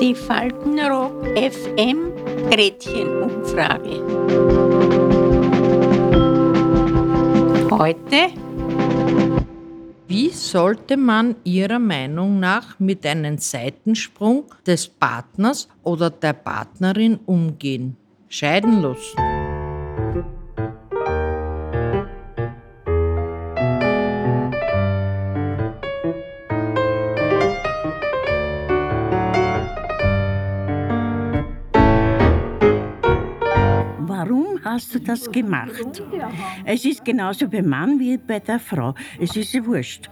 Die Faltenrock FM Gretchenumfrage. Heute wie sollte man Ihrer Meinung nach mit einem Seitensprung des Partners oder der Partnerin umgehen? Scheiden lassen. Hast du das gemacht? Es ist genauso beim Mann wie bei der Frau. Es ist ja wurscht.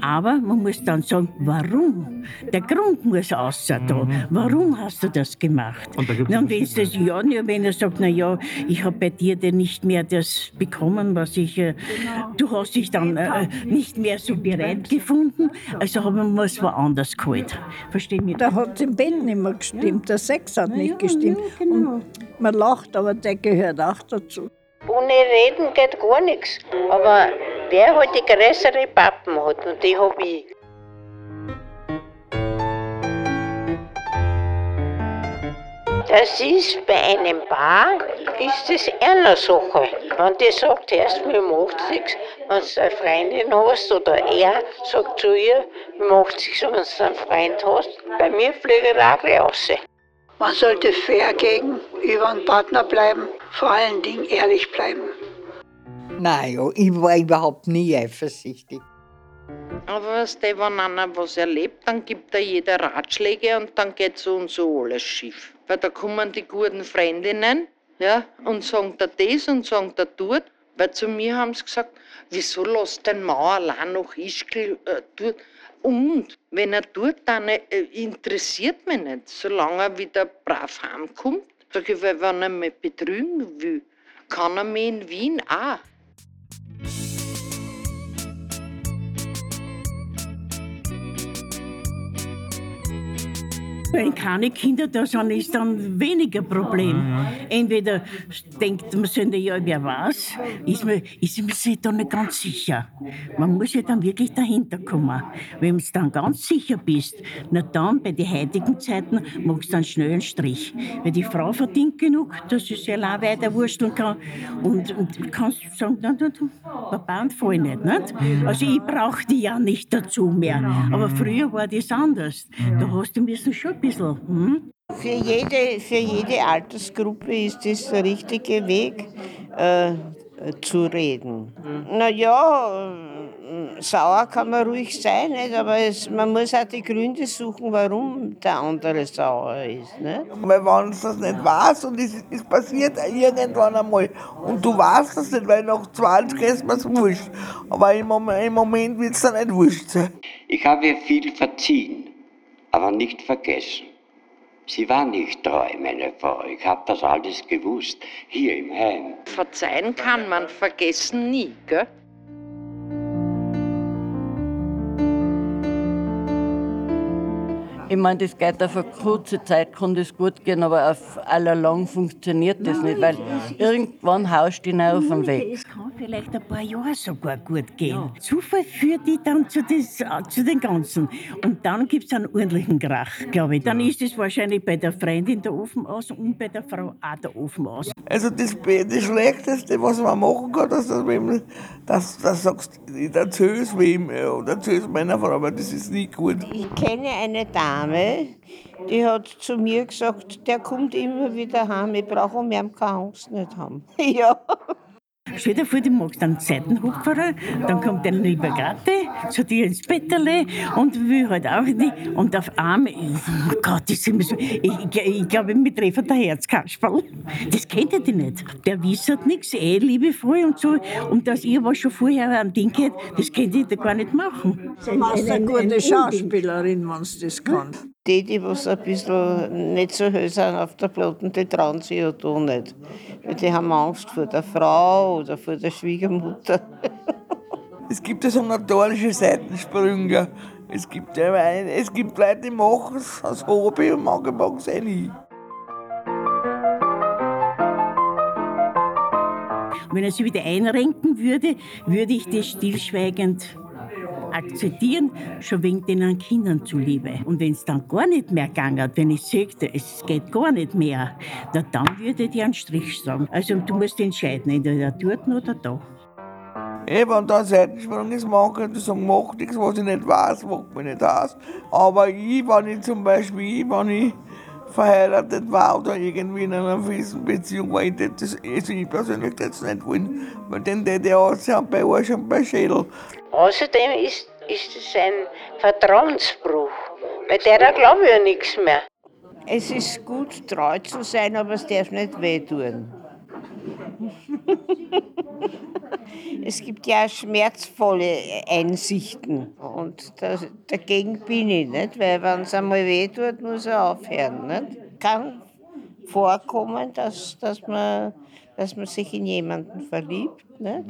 Aber man muss dann sagen, warum? Der Grund muss außer da. Warum hast du das gemacht? Und, und wenn es das ja, wenn er sagt, na ja, ich habe bei dir denn nicht mehr das bekommen, was ich, äh, du hast dich dann äh, nicht mehr so bereit gefunden, also haben wir es woanders geholt. Verstehen mich? Da hat es im Bett nicht mehr gestimmt, der Sex hat nicht gestimmt. Genau. Und man lacht, aber der gehört auch dazu. Ohne Reden geht gar nichts. Aber wer halt die größere Pappen hat, und die habe ich. Das ist bei einem Paar, ist das eine Sache. Wenn die sagt, erst mir macht nichts, wenn du eine Freundin hast oder er sagt zu ihr, macht nichts, wenn du einen Freund hast, bei mir fliegt er auch raus. Man sollte fair gegenüber einem Partner bleiben, vor allen Dingen ehrlich bleiben. Naja, ich war überhaupt nie eifersüchtig. Aber was der, wenn einer was erlebt, dann gibt er jeder Ratschläge und dann geht so und so alles schief. Weil da kommen die guten Freundinnen ja, und sagen da das und sagen da dort. Weil zu mir haben sie gesagt, wieso lässt den Mann allein noch Ischgl äh, dort? Und wenn er tut, dann äh, interessiert mich nicht, solange er wieder brav heimkommt. Sag ich, weil wenn er mich betrügen will, kann er mich in Wien auch. Wenn keine Kinder da sind, ist dann weniger Problem. Entweder denkt man sich, ja, wer weiß, ist man, ist man sich da nicht ganz sicher. Man muss ja dann wirklich dahinter kommen. Wenn du dann ganz sicher bist, na dann, bei den heutigen Zeiten, machst du einen schnellen Strich. Weil die Frau verdient genug, dass sie sich allein weiter wursteln kann. Und, und kannst sagen, na, na, na, Papa und voll nicht, nicht. Also ich brauche die ja nicht dazu mehr. Aber früher war das anders. Da hast du müssen schon bisschen. Hm? Für, jede, für jede Altersgruppe ist das der richtige Weg, äh, zu reden. Mhm. Naja, sauer kann man ruhig sein, nicht? aber es, man muss auch die Gründe suchen, warum der andere sauer ist. Nicht? Weil wenn du das nicht weißt und es, es passiert irgendwann einmal und du weißt das nicht, weil nach 20 ist mir es wurscht. Aber im Moment, im Moment wird es dann nicht wurscht sein. Ich habe ihr viel verziehen aber nicht vergessen. Sie war nicht treu, meine Frau. Ich habe das alles gewusst, hier im Heim. Verzeihen kann man, vergessen nie, gell? Ich meine, das geht auf eine kurze Zeit, kann das gut gehen, aber auf allerlang funktioniert das nicht, weil irgendwann haust du ihn auf den Weg. Vielleicht ein paar Jahre sogar gut gehen. Zufall führt die dann zu, das, zu den Ganzen. Und dann gibt es einen ordentlichen Krach, glaube ich. Dann ist es wahrscheinlich bei der Freundin der Ofen aus und bei der Frau auch der Ofen aus. Also das, das Schlechteste, was man machen kann, dass du wem, dass, dass sagst, ich erzähle es wem oder erzähle es meiner Frau, aber das ist nicht gut. Ich kenne eine Dame, Dame, die hat zu mir gesagt, der kommt immer wieder heim, ich brauche um ihn keine Angst nicht haben. ja. Stell dir vor, du magst einen Seitenhupferer, dann kommt ein lieber Gatte zu dir ins Betterle und will halt auch nicht. Und auf einmal, oh Gott, so, ich, ich, ich glaube, mir treffen der Herzkasperl. Das kennt ihr die nicht. Der wisst halt nichts, eh liebevoll und so. Und dass ihr was schon vorher am Ding geht, das könnt ihr gar nicht machen. Du machst eine gute Schauspielerin, wenn du das kannst. Die, die was ein bisschen nicht so höher sind auf der Platten, die trauen sich ja da nicht. Weil die haben Angst vor der Frau oder vor der Schwiegermutter. es gibt ja so notorische Seitensprünge. Es gibt, es gibt Leute, die machen es als Hobby und manche machen es eh nicht. Wenn er sich wieder einrenken würde, würde ich das stillschweigend akzeptieren, schon wegen den Kindern zuliebe. Und wenn es dann gar nicht mehr gegangen wenn ich sagte, es geht gar nicht mehr, na, dann würde ich einen Strich sagen. Also du musst entscheiden, entweder dort oder da. Ey, wenn da Seitensprung ist, man könnte sagen, mach nichts, was ich nicht weiß, macht mich nicht aus. Aber ich, wenn ich zum Beispiel, wenn ich verheiratet war oder irgendwie in einer festen Beziehung war, ich das, also ich persönlich das nicht wollen, weil dann hätte ich aussehen bei Arsch und bei Schädel. Außerdem ist, ist es ein Vertrauensbruch. Bei der glaube ich ja nichts mehr. Es ist gut, treu zu sein, aber es darf nicht wehtun. es gibt ja schmerzvolle Einsichten und das, dagegen bin ich nicht, weil wenn es einmal wehtut, muss er aufhören. Nicht? Kann vorkommen, dass, dass, man, dass man sich in jemanden verliebt nicht?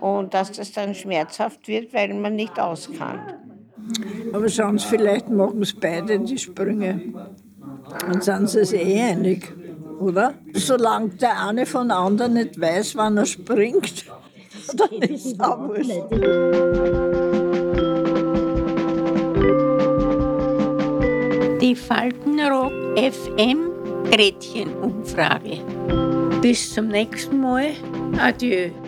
und dass das dann schmerzhaft wird, weil man nicht aus kann. Aber schauen Sie, vielleicht machen es beide die Sprünge. Dann sind sie es eh einig, oder? Solange der eine von der anderen nicht weiß, wann er springt, dann ist es auch wurscht. Die Faltenrock FM Gretchenumfrage. Bis zum nächsten Mal. Adieu.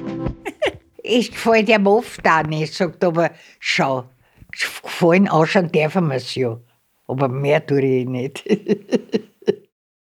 Es gefällt ihm oft auch nicht, sagt aber, schau, gefallen anschauen dürfen wir es ja. Aber mehr tue ich nicht.